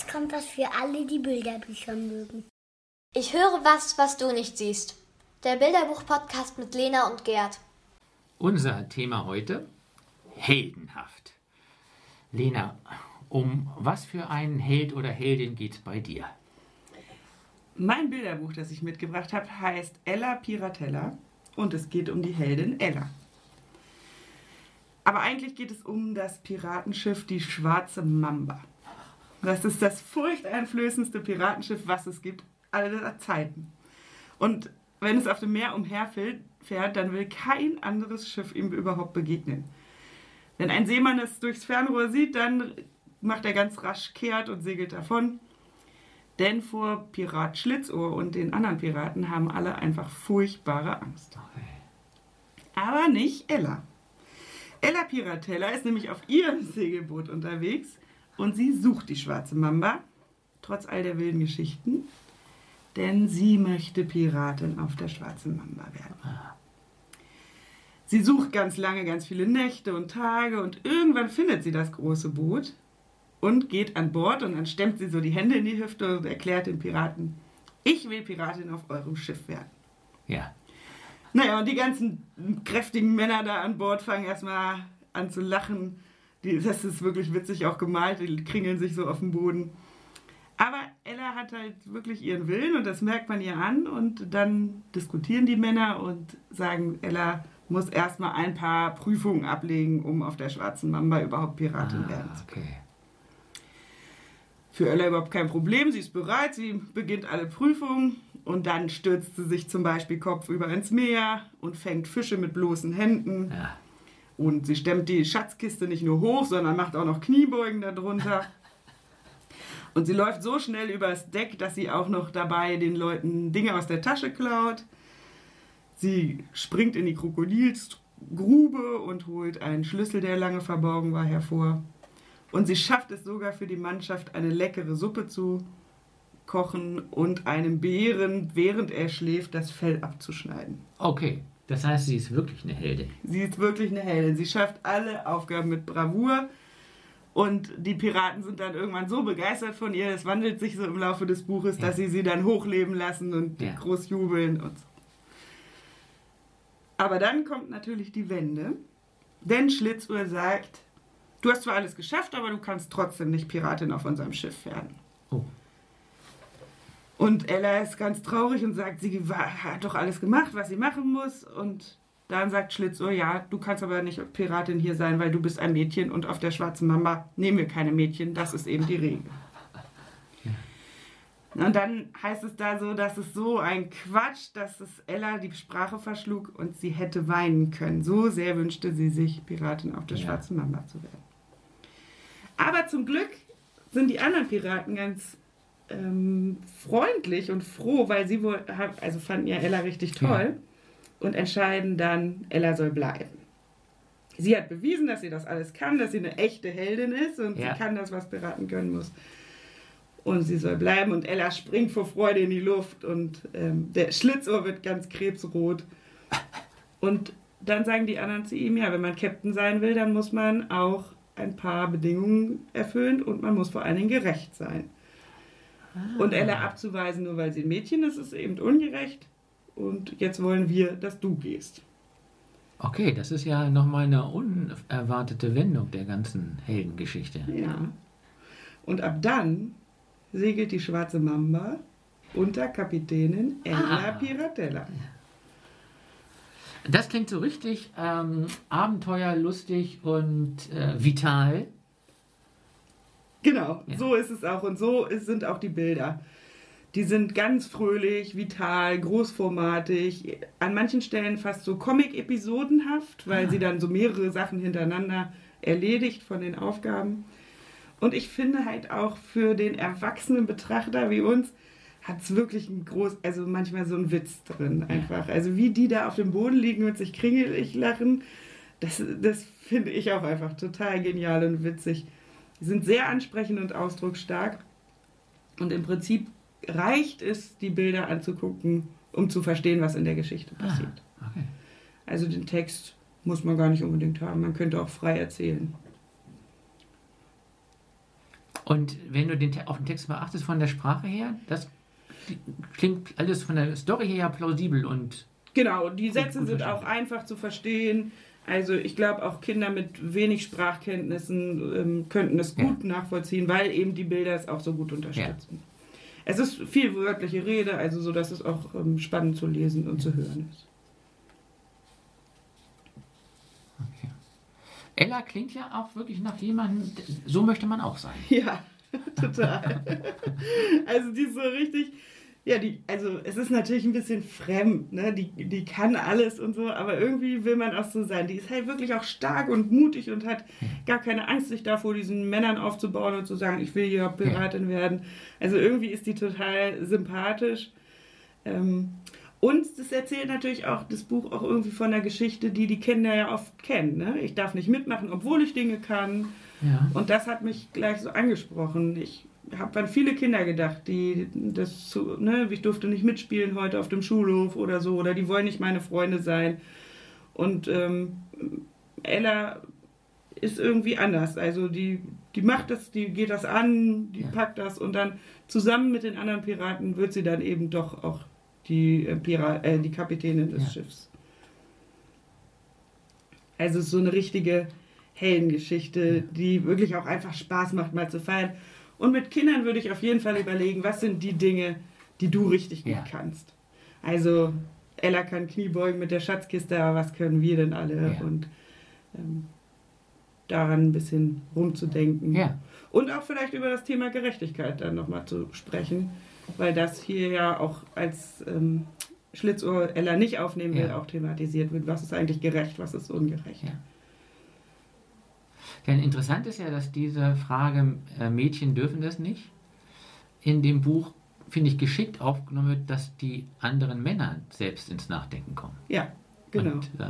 jetzt kommt was für alle, die Bilderbücher mögen. Ich höre was, was du nicht siehst. Der Bilderbuch-Podcast mit Lena und Gerd. Unser Thema heute: Heldenhaft. Lena, um was für einen Held oder Heldin geht es bei dir? Mein Bilderbuch, das ich mitgebracht habe, heißt Ella Piratella und es geht um die Heldin Ella. Aber eigentlich geht es um das Piratenschiff die Schwarze Mamba. Das ist das furchteinflößendste Piratenschiff, was es gibt, aller Zeiten. Und wenn es auf dem Meer umherfährt, dann will kein anderes Schiff ihm überhaupt begegnen. Wenn ein Seemann es durchs Fernrohr sieht, dann macht er ganz rasch kehrt und segelt davon. Denn vor Pirat Schlitzohr und den anderen Piraten haben alle einfach furchtbare Angst. Aber nicht Ella. Ella Piratella ist nämlich auf ihrem Segelboot unterwegs und sie sucht die schwarze Mamba, trotz all der wilden Geschichten, denn sie möchte Piratin auf der schwarzen Mamba werden. Sie sucht ganz lange, ganz viele Nächte und Tage und irgendwann findet sie das große Boot und geht an Bord und dann stemmt sie so die Hände in die Hüfte und erklärt den Piraten, ich will Piratin auf eurem Schiff werden. Ja. Naja, und die ganzen kräftigen Männer da an Bord fangen erstmal an zu lachen. Die, das ist wirklich witzig auch gemalt, die kringeln sich so auf dem Boden. Aber Ella hat halt wirklich ihren Willen und das merkt man ihr an und dann diskutieren die Männer und sagen, Ella muss erstmal ein paar Prüfungen ablegen, um auf der schwarzen Mamba überhaupt Piratin Ah, werden zu können. okay. Für Ella überhaupt kein Problem, sie ist bereit, sie beginnt alle Prüfungen und dann stürzt sie sich zum Beispiel kopfüber ins Meer und fängt Fische mit bloßen Händen. Ja. Und sie stemmt die Schatzkiste nicht nur hoch, sondern macht auch noch Kniebeugen darunter. Und sie läuft so schnell übers Deck, dass sie auch noch dabei den Leuten Dinge aus der Tasche klaut. Sie springt in die Krokodilsgrube und holt einen Schlüssel, der lange verborgen war, hervor. Und sie schafft es sogar für die Mannschaft, eine leckere Suppe zu kochen und einem Bären, während er schläft, das Fell abzuschneiden. Okay, das heißt, sie ist wirklich eine Heldin. Sie ist wirklich eine Heldin. Sie schafft alle Aufgaben mit Bravour. Und die Piraten sind dann irgendwann so begeistert von ihr, es wandelt sich so im Laufe des Buches, Ja. dass sie sie dann hochleben lassen und Ja. groß jubeln und so. Aber dann kommt natürlich die Wende, denn Schlitzohr sagt, du hast zwar alles geschafft, aber du kannst trotzdem nicht Piratin auf unserem Schiff werden. Oh. Und Ella ist ganz traurig und sagt, sie hat doch alles gemacht, was sie machen muss. Und dann sagt Schlitzohr, ja, du kannst aber nicht Piratin hier sein, weil du bist ein Mädchen und auf der schwarzen Mamba nehmen wir keine Mädchen. Das ist eben die Regel. Und dann heißt es da so, dass es so ein Quatsch, dass es Ella die Sprache verschlug und sie hätte weinen können. So sehr wünschte sie sich, Piratin auf der Ja. schwarzen Mamba zu werden. Aber zum Glück sind die anderen Piraten ganz ähm, freundlich und froh, weil sie wohl, also fanden ja Ella richtig toll und entscheiden dann, Ella soll bleiben. Sie hat bewiesen, dass sie das alles kann, dass sie eine echte Heldin ist und Ja. sie kann das, was Piraten können muss. Und sie soll bleiben und Ella springt vor Freude in die Luft und ähm, der Schlitzohr wird ganz krebsrot. Und dann sagen die anderen zu ihm, ja, wenn man Captain sein will, dann muss man auch ein paar Bedingungen erfüllen und man muss vor allen Dingen gerecht sein. Und Ella abzuweisen, nur weil sie ein Mädchen ist, ist eben ungerecht. Und jetzt wollen wir, dass du gehst. Okay, das ist ja nochmal eine unerwartete Wendung der ganzen Heldengeschichte. Ja. Und ab dann segelt die schwarze Mamba unter Kapitänin Ella Ah. Piratella. Das klingt so richtig ähm, abenteuerlustig und äh, vital. Genau, Ja. so ist es auch. Und so ist, sind auch die Bilder. Die sind ganz fröhlich, vital, großformatig, an manchen Stellen fast so Comic-Episodenhaft, weil Ah. sie dann so mehrere Sachen hintereinander erledigt von den Aufgaben. Und ich finde halt auch für den erwachsenen Betrachter wie uns hat es wirklich ein groß, also manchmal so einen Witz drin einfach. Also wie die da auf dem Boden liegen und sich kringelig lachen, das, das finde ich auch einfach total genial und witzig. Die sind sehr ansprechend und ausdrucksstark. Und im Prinzip reicht es, die Bilder anzugucken, um zu verstehen, was in der Geschichte passiert. Ah, okay. Also den Text muss man gar nicht unbedingt haben. Man könnte auch frei erzählen. Und wenn du den, auf den Text beachtest von der Sprache her, das klingt alles von der Story her plausibel und Genau, die Sätze sind auch einfach zu verstehen. Also ich glaube, auch Kinder mit wenig Sprachkenntnissen ähm, könnten es Ja. gut nachvollziehen, weil eben die Bilder es auch so gut unterstützen. Es ist viel wörtliche Rede, also so, dass es auch ähm, spannend zu lesen und zu hören ist. Ella klingt ja auch wirklich nach jemandem, so möchte man auch sein. Ja, total. also die ist so richtig, ja, die, also es ist natürlich ein bisschen fremd, ne? Die, die kann alles und so, aber irgendwie will man auch so sein. Die ist halt wirklich auch stark und mutig und hat gar keine Angst, sich da vor diesen Männern aufzubauen und zu sagen, ich will hier Piratin werden. Also irgendwie ist die total sympathisch. Ähm, und das erzählt natürlich auch das Buch auch irgendwie von der Geschichte, die die Kinder ja oft kennen. Ne? Ich darf nicht mitmachen, obwohl ich Dinge kann. Ja. Und das hat mich gleich so angesprochen. Ich habe an viele Kinder gedacht, die das zu, ne, ich durfte nicht mitspielen heute auf dem Schulhof oder so, oder die wollen nicht meine Freunde sein. Und ähm, Ella ist irgendwie anders. Also die, die macht das, die geht das an, die Ja. packt das und dann zusammen mit den anderen Piraten wird sie dann eben doch auch die, äh, Pira äh, die Kapitänin des Ja. Schiffs. Also es ist so eine richtige Heldengeschichte, die wirklich auch einfach Spaß macht, mal zu feiern. Und mit Kindern würde ich auf jeden Fall überlegen, was sind die Dinge, die du richtig gut Ja. kannst. Also Ella kann Kniebeugen mit der Schatzkiste, aber was können wir denn alle? Ja. Und ähm, daran ein bisschen rumzudenken. Ja. Und auch vielleicht über das Thema Gerechtigkeit dann nochmal zu sprechen, weil das hier ja auch als ähm, Schlitzohr Ella nicht aufnehmen will, auch thematisiert wird. Was ist eigentlich gerecht, was ist ungerecht? Denn interessant ist ja, dass diese Frage, äh, Mädchen dürfen das nicht, in dem Buch, finde ich, geschickt aufgenommen wird, dass die anderen Männer selbst ins Nachdenken kommen. Ja, genau. Und äh,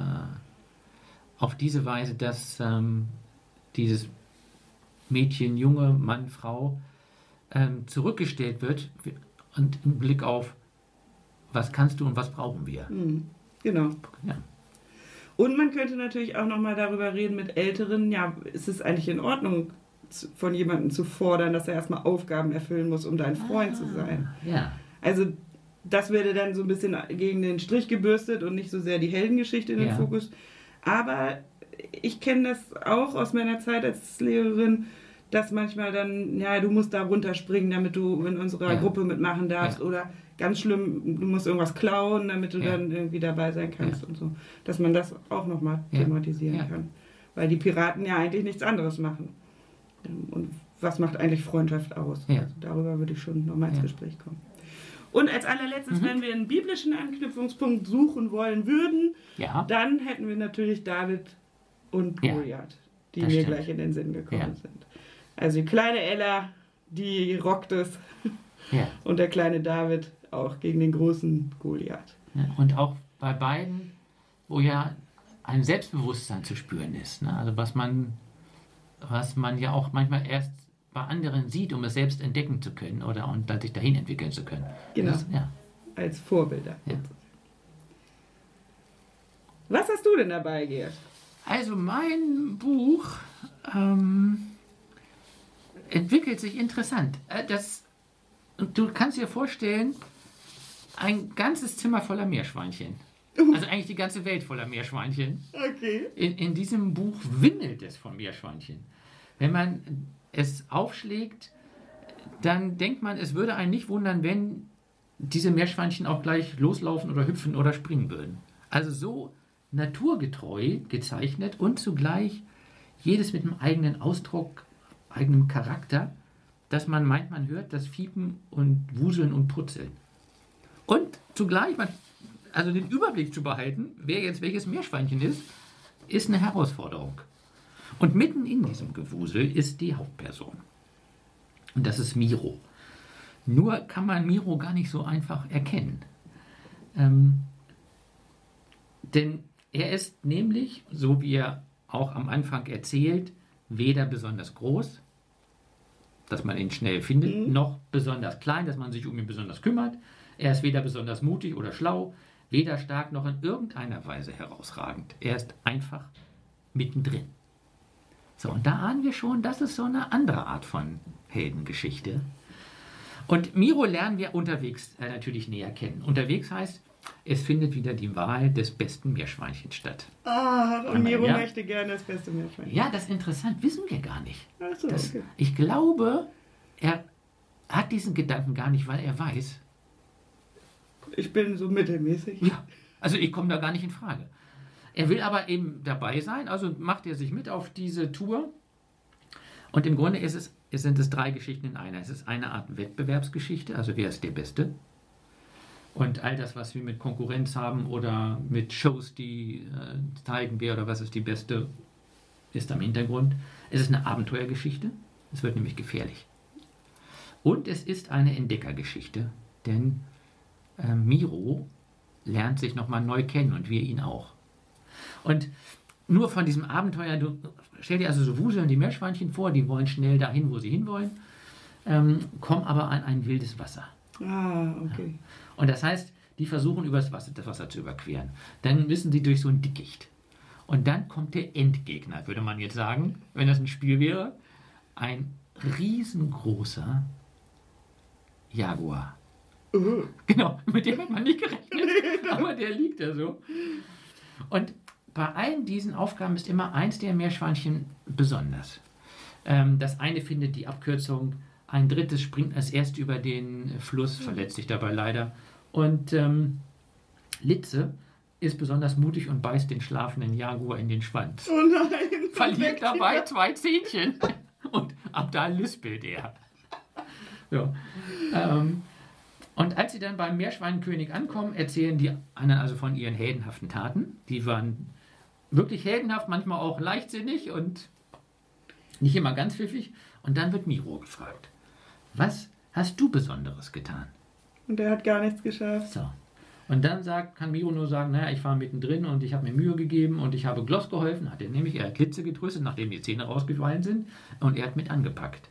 auf diese Weise, dass ähm, dieses Mädchen, Junge, Mann, Frau ähm, zurückgestellt wird und im Blick auf, was kannst du und was brauchen wir. Mhm. Genau. Ja. Und man könnte natürlich auch nochmal darüber reden mit Älteren, ja, ist es eigentlich in Ordnung, von jemandem zu fordern, dass er erstmal Aufgaben erfüllen muss, um dein Freund zu sein? Ja, Also das würde dann so ein bisschen gegen den Strich gebürstet und nicht so sehr die Heldengeschichte in den Ja. Fokus. Aber ich kenne das auch aus meiner Zeit als Lehrerin, dass manchmal dann, ja, du musst da runterspringen, damit du in unserer Ja. Gruppe mitmachen darfst. Ja. Oder ganz schlimm, du musst irgendwas klauen, damit du Ja. dann irgendwie dabei sein kannst Ja. und so. Dass man das auch nochmal Ja. thematisieren kann. Weil die Piraten ja eigentlich nichts anderes machen. Und was macht eigentlich Freundschaft aus? Also darüber würde ich schon nochmal ins. Gespräch kommen. Und als allerletztes, Mhm. wenn wir einen biblischen Anknüpfungspunkt suchen wollen würden, dann hätten wir natürlich David und Goliath, die das mir stimmt. gleich in den Sinn gekommen sind. Also die kleine Ella, die rockt es und der kleine David auch gegen den großen Goliath. Ja, Und auch bei beiden, wo ja ein Selbstbewusstsein zu spüren ist. Ne? Also was man, was man ja auch manchmal erst bei anderen sieht, um es selbst entdecken zu können oder und dann sich dahin entwickeln zu können. Genau. Das, ja. Als Vorbilder. Ja. Was hast du denn dabei, Gerd? Also mein Buch ähm, entwickelt sich interessant. Äh, Das, und du kannst dir vorstellen, ein ganzes Zimmer voller Meerschweinchen. Also eigentlich die ganze Welt voller Meerschweinchen. Okay. In, in diesem Buch wimmelt es von Meerschweinchen. Wenn man es aufschlägt, dann denkt man, es würde einen nicht wundern, wenn diese Meerschweinchen auch gleich loslaufen oder hüpfen oder springen würden. Also so naturgetreu gezeichnet und zugleich jedes mit einem eigenen Ausdruck, eigenem Charakter, dass man meint, man hört das Fiepen und Wuseln und Putzeln. Und zugleich, man, also den Überblick zu behalten, wer jetzt welches Meerschweinchen ist, ist eine Herausforderung. Und mitten in diesem Gewusel ist die Hauptperson. Und das ist Miro. Nur kann man Miro gar nicht so einfach erkennen. Ähm, denn er ist nämlich, so wie er auch am Anfang erzählt, weder besonders groß, dass man ihn schnell findet, noch besonders klein, dass man sich um ihn besonders kümmert. Er ist weder besonders mutig oder schlau, weder stark noch in irgendeiner Weise herausragend. Er ist einfach mittendrin. So, und da ahnen wir schon, das ist so eine andere Art von Heldengeschichte. Und Miro lernen wir unterwegs äh, natürlich näher kennen. Unterwegs heißt, es findet wieder die Wahl des besten Meerschweinchens statt. Ah, und Miro Ja. möchte gerne das beste Meerschweinchen. Ja, das ist interessant, wissen wir gar nicht. So, Das, okay. Ich glaube, er hat diesen Gedanken gar nicht, weil er weiß, Ich bin so mittelmäßig. ja, also ich komme da gar nicht in Frage. Er will aber eben dabei sein, also macht er sich mit auf diese Tour. Und im Grunde ist es, es sind es drei Geschichten in einer. Es ist eine Art Wettbewerbsgeschichte, also wer ist der Beste. Und all das, was wir mit Konkurrenz haben oder mit Shows, die äh, zeigen, wer oder was ist die Beste, ist am Hintergrund. Es ist eine Abenteuergeschichte. Es wird nämlich gefährlich. Und es ist eine Entdeckergeschichte, denn äh, Miro lernt sich nochmal neu kennen und wir ihn auch. Und nur von diesem Abenteuer, du stell dir also so wuseln die Meerschweinchen vor, die wollen schnell dahin, wo sie hinwollen, ähm, kommen aber an ein wildes Wasser. Ah, okay. Und das heißt, die versuchen übers Wasser, das Wasser zu überqueren. Dann müssen sie durch so ein Dickicht. Und dann kommt der Endgegner, würde man jetzt sagen, wenn das ein Spiel wäre. Ein riesengroßer Jaguar. Uh, Genau, mit dem hat man nicht gerechnet, aber der liegt da so. Und bei allen diesen Aufgaben ist immer eins der Meerschweinchen besonders. Ähm, das eine findet die Abkürzung, ein drittes springt als erst über den Fluss, verletzt sich dabei leider. Und ähm, Litze ist besonders mutig und beißt den schlafenden Jaguar in den Schwanz. oh nein. Verliert dabei zwei Zähnchen. Und ab da lispelt er. Ja. Ähm, und als sie dann beim Meerschweinenkönig ankommen, erzählen die anderen also von ihren heldenhaften Taten. Die waren wirklich heldenhaft, manchmal auch leichtsinnig und nicht immer ganz pfiffig. Und dann wird Miro gefragt: Was hast du Besonderes getan? Und der hat gar nichts geschafft. So. Und dann sagt, kann Miro nur sagen, naja, ich war mittendrin und ich habe mir Mühe gegeben und ich habe Gloss geholfen, hat er nämlich, er hat Litze getröstet, nachdem die Zähne rausgefallen sind und er hat mit angepackt.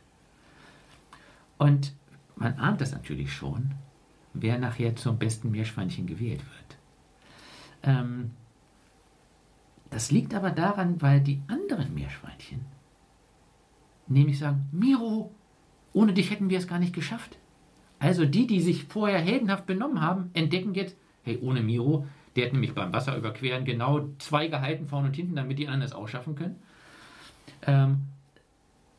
Und man ahnt das natürlich schon, wer nachher zum besten Meerschweinchen gewählt wird. Ähm, das liegt aber daran, weil die anderen Meerschweinchen nämlich sagen, Miro, ohne dich hätten wir es gar nicht geschafft. Also die, die sich vorher heldenhaft benommen haben, entdecken jetzt, hey, ohne Miro, der hat nämlich beim Wasserüberqueren genau zwei gehalten, vorne und hinten, damit die anderen es auch schaffen können. Ähm,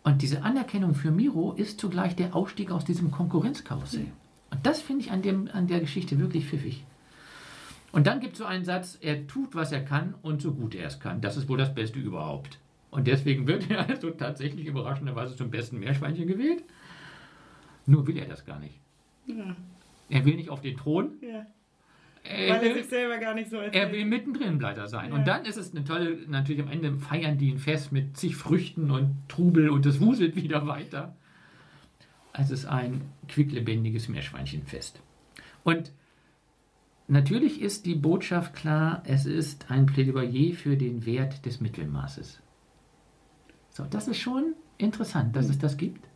und diese Anerkennung für Miro ist zugleich der Ausstieg aus diesem Konkurrenzkarussell. Und das finde ich an, dem, an der Geschichte wirklich pfiffig. Und dann gibt es so einen Satz, er tut, was er kann und so gut er es kann. Das ist wohl das Beste überhaupt. Und deswegen wird er also tatsächlich überraschenderweise zum besten Meerschweinchen gewählt. Nur will er das gar nicht. Ja. Er will nicht auf den Thron. ja. Er Weil er sich will, selber gar nicht so er erzählt. will mittendrin bleiber sein. Ja. Und dann ist es eine tolle, natürlich am Ende feiern die ein Fest mit zig Früchten und Trubel und es wuselt wieder weiter. Es ist ein quicklebendiges Meerschweinchenfest. Und natürlich ist die Botschaft klar, es ist ein Plädoyer für den Wert des Mittelmaßes. So, das ist schon interessant, dass es das gibt.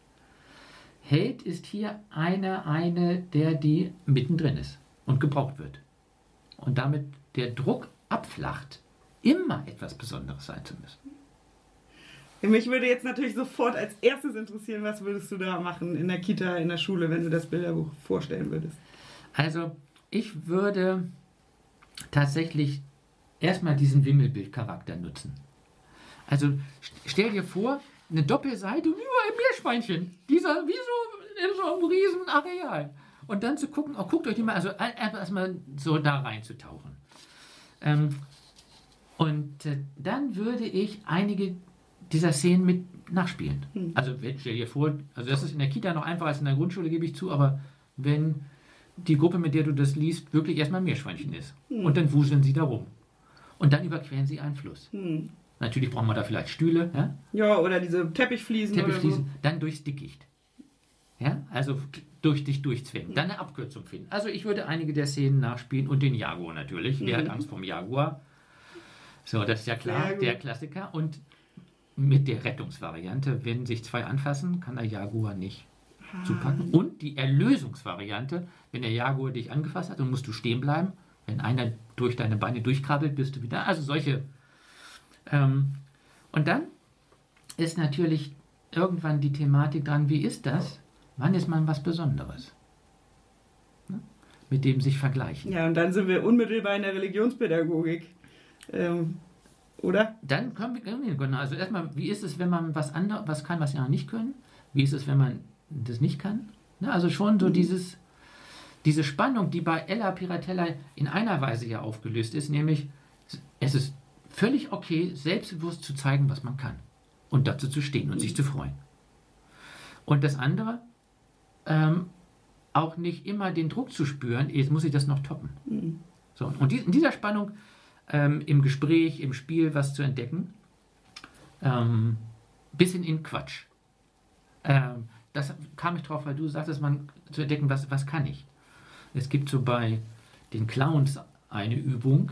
Held ist hier einer, eine, der die mittendrin ist und gebraucht wird. Und damit der Druck abflacht, immer etwas Besonderes sein zu müssen. Mich würde jetzt natürlich sofort als erstes interessieren, was würdest du da machen in der Kita, in der Schule, wenn du das Bilderbuch vorstellen würdest? Also, ich würde tatsächlich erstmal diesen Wimmelbildcharakter nutzen. Also, st- stell dir vor, eine Doppelseite und überall Meerschweinchen. Dieser, wie so in so einem riesen Areal. Und dann zu gucken, oh, guckt euch die mal, also erstmal so da reinzutauchen. Ähm, und äh, dann würde ich einige dieser Szenen mit nachspielen. Also wenn- stell dir vor, also das ist in der Kita noch einfacher als in der Grundschule, gebe ich zu, aber wenn die Gruppe, mit der du das liest, wirklich erstmal ein Meerschweinchen ist. Und dann wuseln sie da rum. Und dann überqueren sie einen Fluss. Hm. Natürlich brauchen wir da vielleicht Stühle, ja? Ja, oder diese Teppichfliesen, Teppichfliesen, dann durchs Dickicht. Ja, also durch dich durchzwängen. Dann eine Abkürzung finden. Also ich würde einige der Szenen nachspielen und den Jaguar natürlich. Wer hat Angst vom Jaguar? So, das ist ja klar, der Klassiker. Und mit der Rettungsvariante, wenn sich zwei anfassen, kann der Jaguar nicht zupacken. Und die Erlösungsvariante, wenn der Jaguar dich angefasst hat, dann musst du stehen bleiben. Wenn einer durch deine Beine durchkrabbelt, bist du wieder. Also solche. Ähm, und dann ist natürlich irgendwann die Thematik dran, wie ist das? Wann ist man was Besonderes? Ne? Mit dem sich vergleichen. Ja, und dann sind wir unmittelbar in der Religionspädagogik. Ähm, oder? Dann können wir, genau, also erstmal, wie ist es, wenn man was anderes, was kann, was ja nicht können? Wie ist es, wenn man das nicht kann? Ne? Also schon so dieses, diese Spannung, die bei Ella Piratella in einer Weise ja aufgelöst ist, nämlich es ist völlig okay, selbstbewusst zu zeigen, was man kann und dazu zu stehen und sich zu freuen. Und das andere, ähm, auch nicht immer den Druck zu spüren, jetzt muss ich das noch toppen. Mhm. So, und die, in dieser Spannung ähm, im Gespräch, im Spiel was zu entdecken, ähm, bisschen in Quatsch. Ähm, das kam ich drauf, weil du sagtest, man zu entdecken, was, was kann ich. Es gibt so bei den Clowns eine Übung.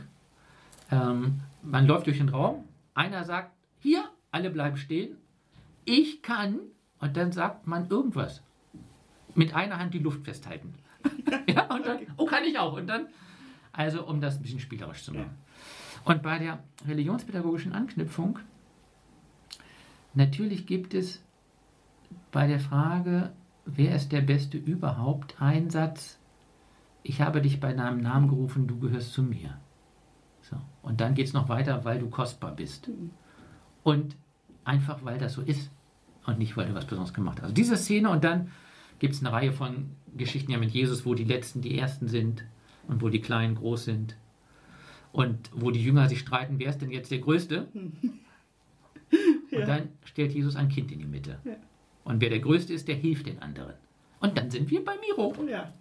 Ähm, man läuft durch den Raum, einer sagt, hier, alle bleiben stehen, ich kann, und dann sagt man irgendwas. Mit einer Hand die Luft festhalten. ja, und dann, oh, kann ich auch. Und dann, also um das ein bisschen spielerisch zu machen. Und bei der religionspädagogischen Anknüpfung, natürlich gibt es bei der Frage, wer ist der Beste überhaupt, einen Satz, ich habe dich bei deinem Namen gerufen, du gehörst zu mir. So. Und dann geht es noch weiter, weil du kostbar bist. Und einfach, weil das so ist und nicht, weil du was Besonderes gemacht hast. Also diese Szene und dann gibt es eine Reihe von Geschichten ja mit Jesus, wo die Letzten die Ersten sind und wo die Kleinen groß sind und wo die Jünger sich streiten, wer ist denn jetzt der Größte? Ja. Und dann stellt Jesus ein Kind in die Mitte. Ja. Und wer der Größte ist, der hilft den anderen. Und dann sind wir bei Miro. Ja.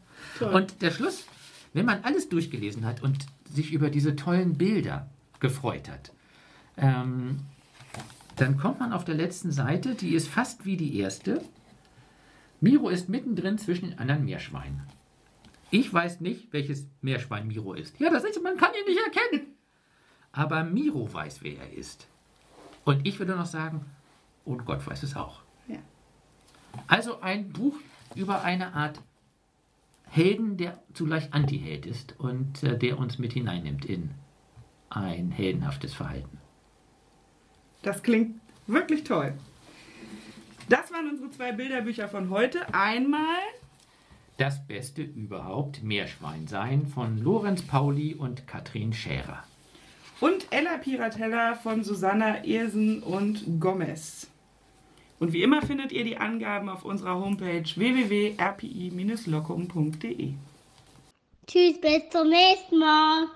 Und der Schluss, wenn man alles durchgelesen hat und sich über diese tollen Bilder gefreut hat, ähm, dann kommt man auf der letzten Seite, die ist fast wie die erste. Miro ist mittendrin zwischen den anderen Meerschweinen. Ich weiß nicht, welches Meerschwein Miro ist. Ja, das ist, man kann ihn nicht erkennen. Aber Miro weiß, wer er ist. Und ich würde noch sagen, und Gott weiß es auch. Ja. Also ein Buch über eine Art Helden, der zugleich Antiheld ist und äh, der uns mit hineinnimmt in ein heldenhaftes Verhalten. Das klingt wirklich toll. Das waren unsere zwei Bilderbücher von heute. Einmal Das Beste überhaupt, Meerschwein sein von Lorenz Pauli und Katrin Scherer. und Ella Piratella von Susanna Irsen und Gomez. Und wie immer findet ihr die Angaben auf unserer Homepage www.rpi-lockum.de. Tschüss, bis zum nächsten Mal.